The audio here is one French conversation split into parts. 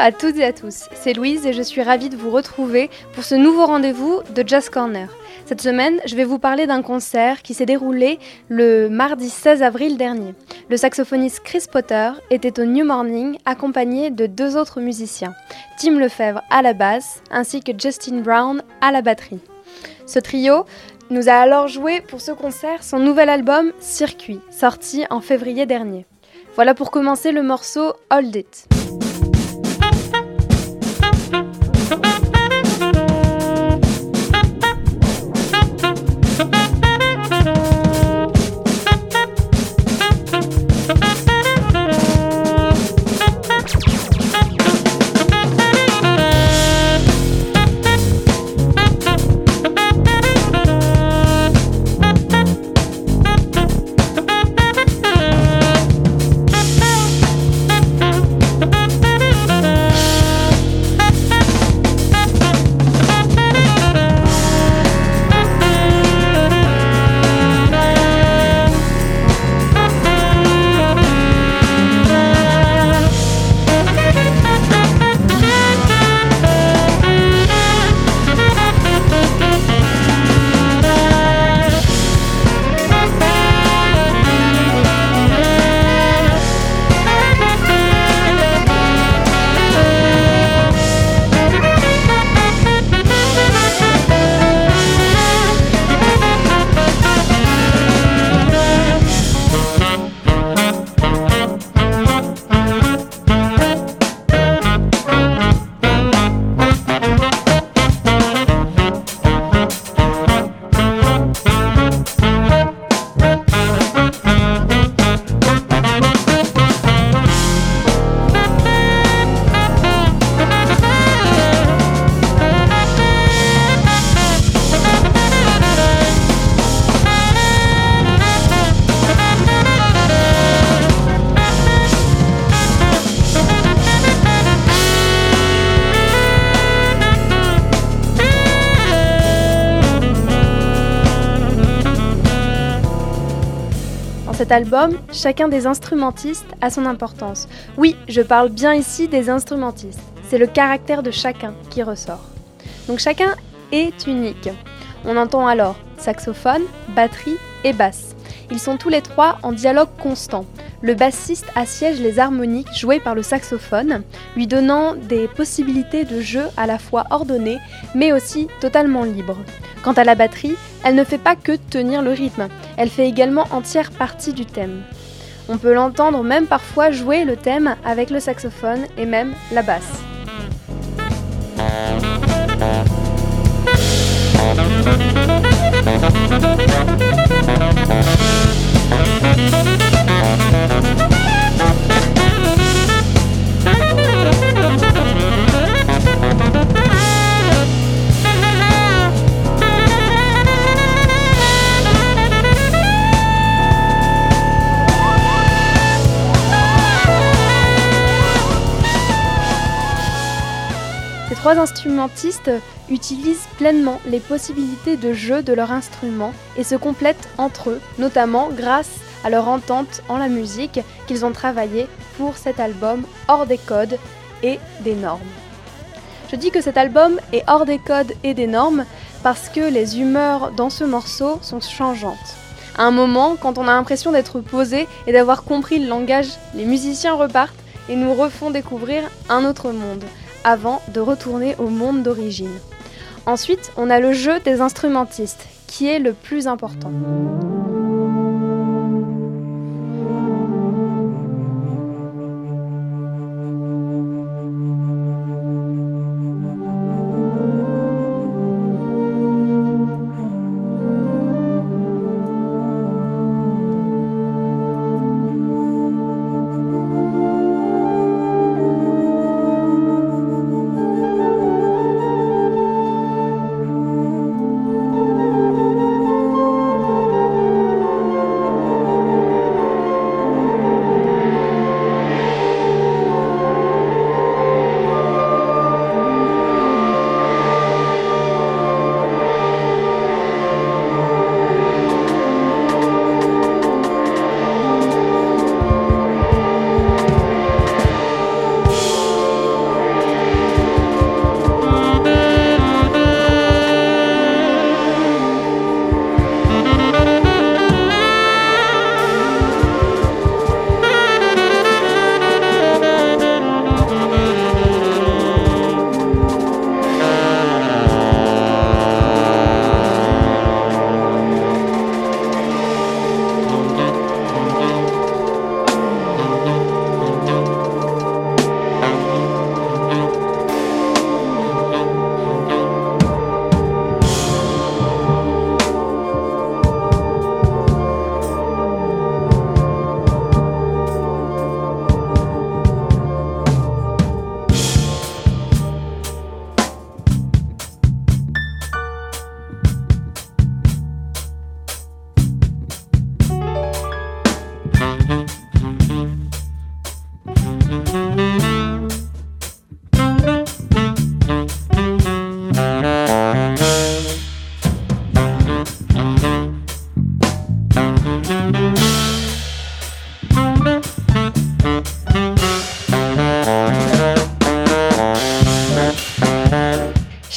À toutes et à tous, c'est Louise et je suis ravie de vous retrouver pour ce nouveau rendez-vous de Jazz Corner. Cette semaine, je vais vous parler d'un concert qui s'est déroulé le mardi 16 avril dernier. Le saxophoniste Chris Potter était au New Morning accompagné de deux autres musiciens, Tim Lefebvre à la basse ainsi que Justin Brown à la batterie. Ce trio nous a alors joué pour ce concert son nouvel album Circuit, sorti en février dernier. Voilà pour commencer le morceau Hold It. Thank you. Album, chacun des instrumentistes a son importance. Oui, je parle bien ici des instrumentistes. C'est le caractère de chacun qui ressort. Donc chacun est unique. On entend alors saxophone, batterie et basse. Ils sont tous les trois en dialogue constant. Le bassiste assiège les harmoniques jouées par le saxophone, lui donnant des possibilités de jeu à la fois ordonnées, mais aussi totalement libres. Quant à la batterie, elle ne fait pas que tenir le rythme, elle fait également entière partie du thème. On peut l'entendre même parfois jouer le thème avec le saxophone et même la basse. Ces trois instrumentistes utilisent pleinement les possibilités de jeu de leur instrument et se complètent entre eux, notamment grâce à leur entente en la musique qu'ils ont travaillé pour cet album hors des codes et des normes. Je dis que cet album est hors des codes et des normes parce que les humeurs dans ce morceau sont changeantes. À un moment, quand on a l'impression d'être posé et d'avoir compris le langage, les musiciens repartent et nous refont découvrir un autre monde, avant de retourner au monde d'origine. Ensuite, on a le jeu des instrumentistes, qui est le plus important.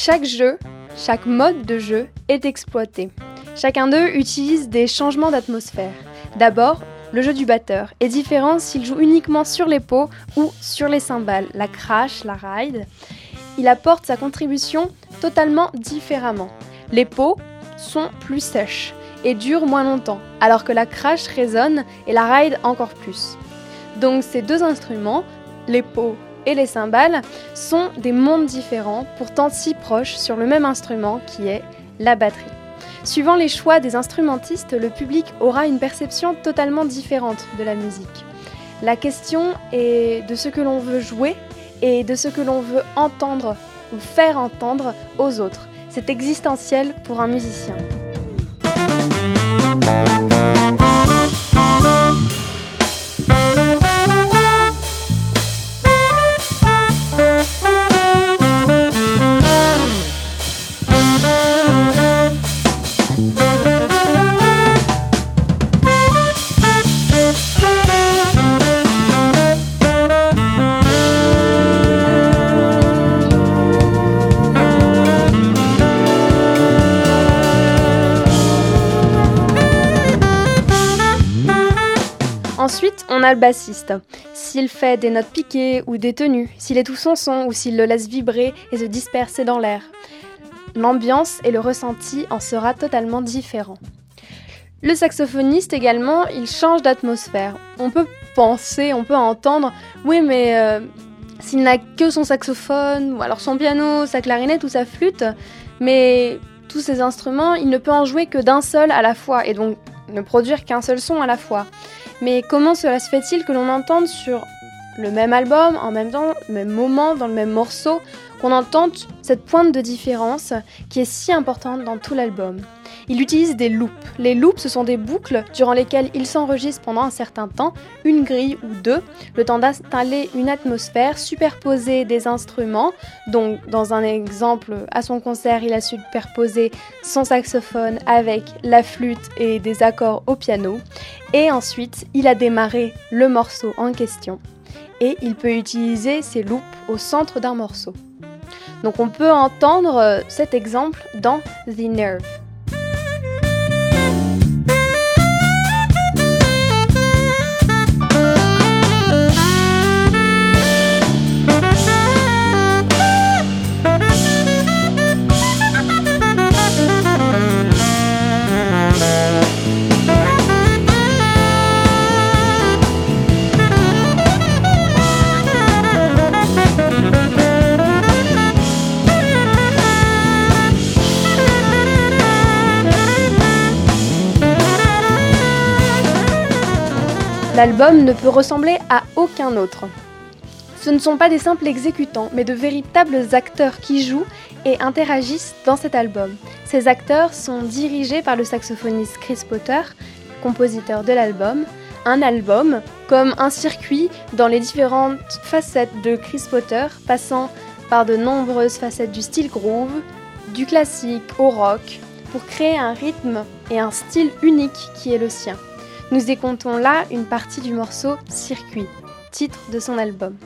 Chaque jeu, chaque mode de jeu est exploité. Chacun d'eux utilise des changements d'atmosphère. D'abord, le jeu du batteur est différent s'il joue uniquement sur les pots ou sur les cymbales, la crash, la ride. Il apporte sa contribution totalement différemment. Les pots sont plus sèches et durent moins longtemps, alors que la crash résonne et la ride encore plus. Donc ces deux instruments, les pots et les cymbales sont des mondes différents, pourtant si proches sur le même instrument qui est la batterie. Suivant les choix des instrumentistes, le public aura une perception totalement différente de la musique. La question est de ce que l'on veut jouer et de ce que l'on veut entendre ou faire entendre aux autres. C'est existentiel pour un musicien. On a le bassiste. S'il fait des notes piquées ou des tenues, s'il est tout son son ou s'il le laisse vibrer et se disperser dans l'air. L'ambiance et le ressenti en sera totalement différent. Le saxophoniste également, il change d'atmosphère. On peut penser, on peut entendre, oui mais euh, s'il n'a que son saxophone, ou alors son piano, sa clarinette ou sa flûte, mais tous ces instruments, il ne peut en jouer que d'un seul à la fois, et donc ne produire qu'un seul son à la fois. Mais comment cela se fait-il que l'on entende sur le même album, en même temps, le même moment, dans le même morceau, qu'on entende cette pointe de différence qui est si importante dans tout l'album il utilise des loops. Les loops, ce sont des boucles durant lesquelles il s'enregistre pendant un certain temps, une grille ou deux, le temps d'installer une atmosphère, superposer des instruments. Donc, dans un exemple, à son concert, il a superposé son saxophone avec la flûte et des accords au piano. Et ensuite, il a démarré le morceau en question. Et il peut utiliser ces loops au centre d'un morceau. Donc on peut entendre cet exemple dans The Nerve. L'album ne peut ressembler à aucun autre. Ce ne sont pas des simples exécutants, mais de véritables acteurs qui jouent et interagissent dans cet album. Ces acteurs sont dirigés par le saxophoniste Chris Potter, compositeur de l'album. Un album comme un circuit dans les différentes facettes de Chris Potter, passant par de nombreuses facettes du style groove, du classique au rock, pour créer un rythme et un style unique qui est le sien. Nous écoutons là une partie du morceau Circuit, titre de son album.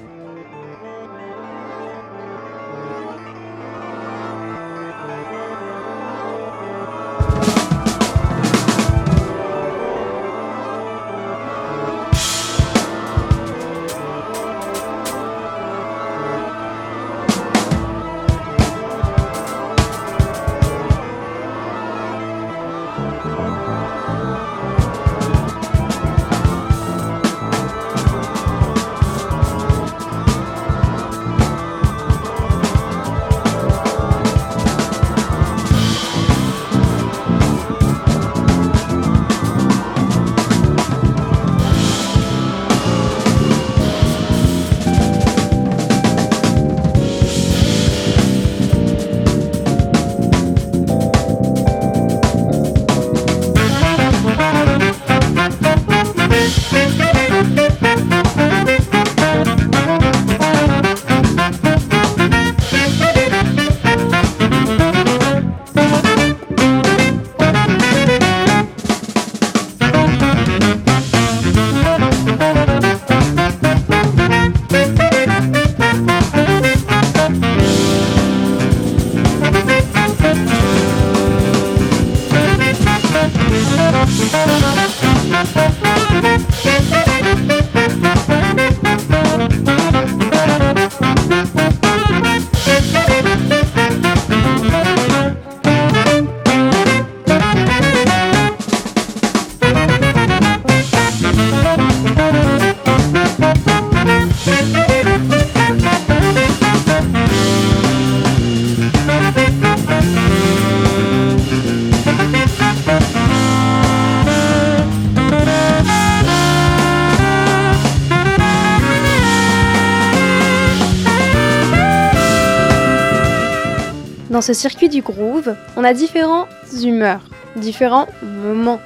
Dans ce circuit du groove, on a différentes humeurs, différents moments.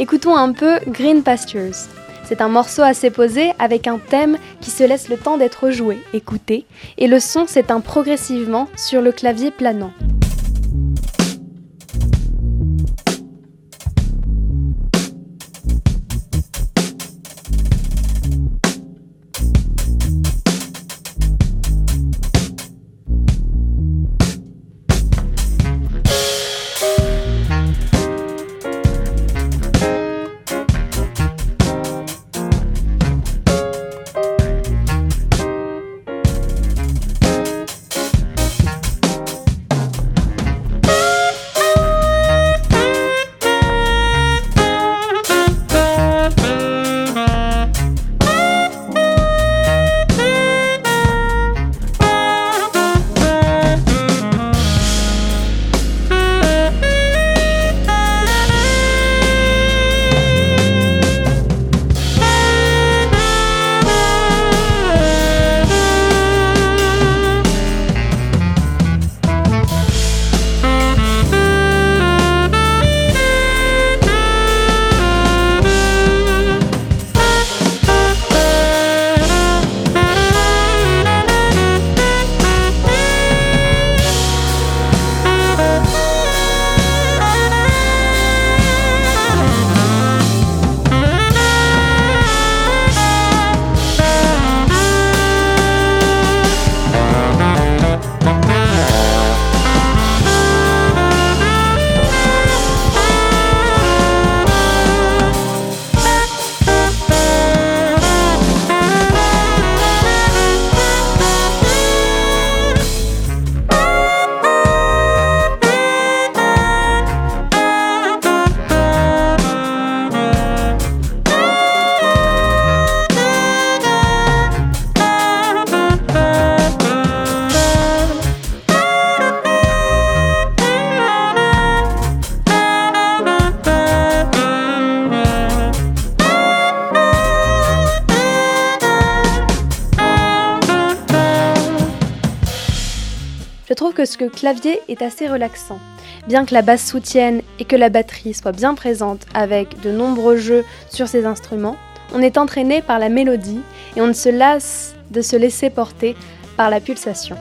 Écoutons un peu Green Pastures. C'est un morceau assez posé avec un thème qui se laisse le temps d'être joué, écouté, et le son s'éteint progressivement sur le clavier planant. Que ce clavier est assez relaxant. Bien que la basse soutienne et que la batterie soit bien présente avec de nombreux jeux sur ces instruments, on est entraîné par la mélodie et on ne se lasse de se laisser porter par la pulsation.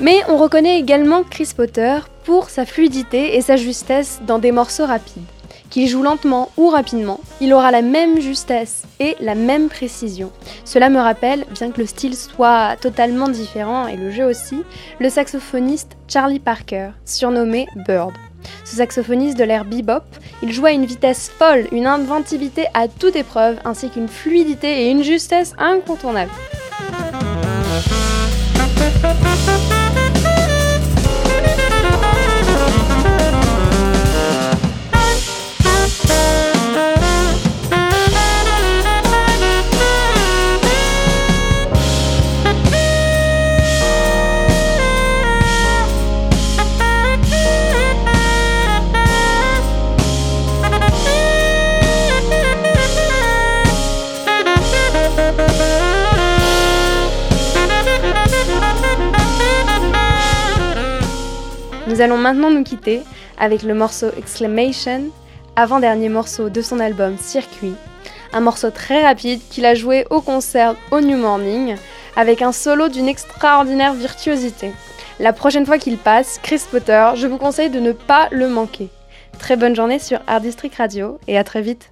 Mais on reconnaît également Chris Potter pour sa fluidité et sa justesse dans des morceaux rapides. Qu'il joue lentement ou rapidement, il aura la même justesse et la même précision. Cela me rappelle, bien que le style soit totalement différent et le jeu aussi, le saxophoniste Charlie Parker, surnommé Bird. Ce saxophoniste de l'ère bebop, il joue à une vitesse folle, une inventivité à toute épreuve, ainsi qu'une fluidité et une justesse incontournables. Nous allons maintenant nous quitter avec le morceau Exclamation, avant-dernier morceau de son album Circuit, un morceau très rapide qu'il a joué au concert au New Morning avec un solo d'une extraordinaire virtuosité. La prochaine fois qu'il passe, Chris Potter, je vous conseille de ne pas le manquer. Très bonne journée sur Art District Radio et à très vite.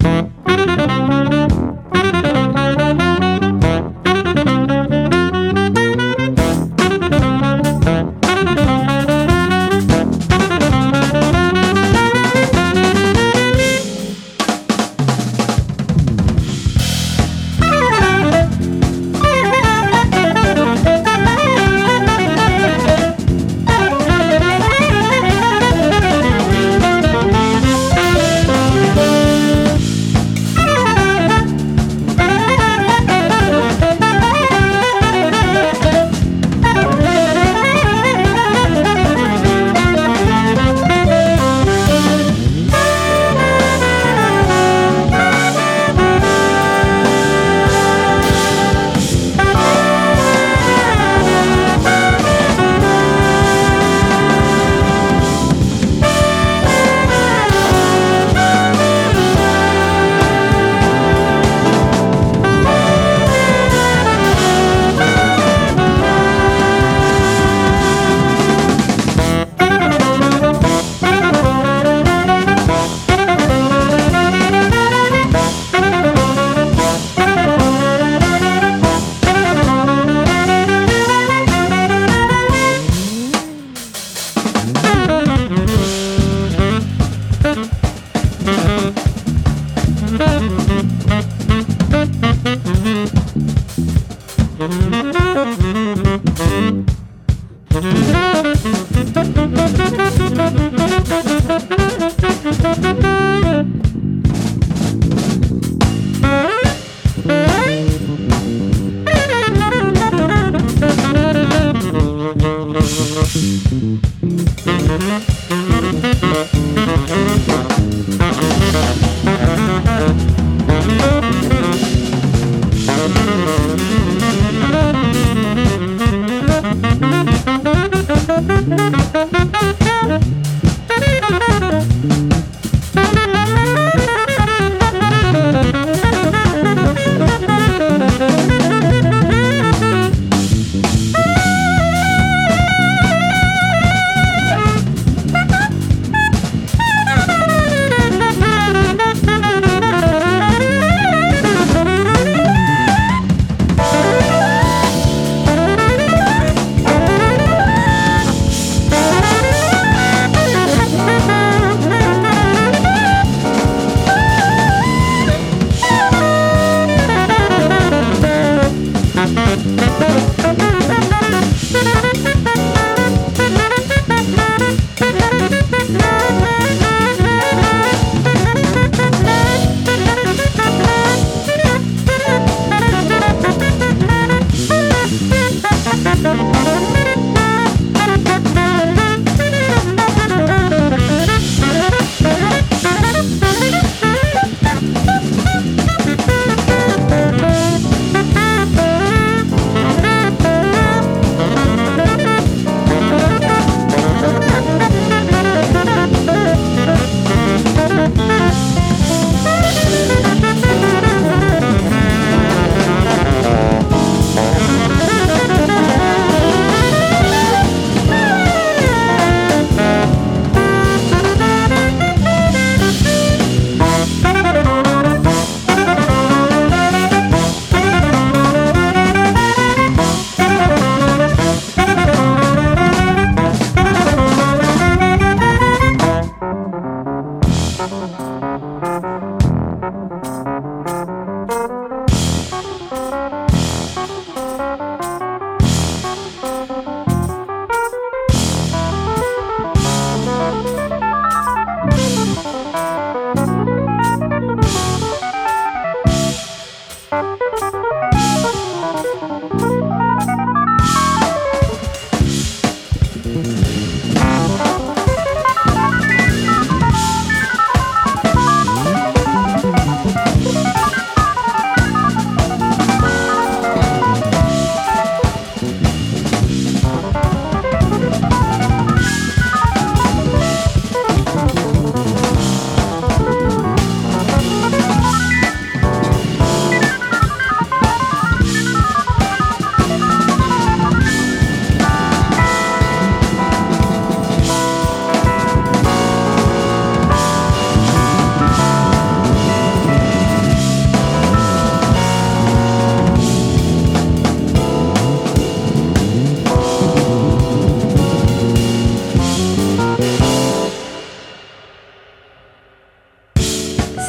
Thank you.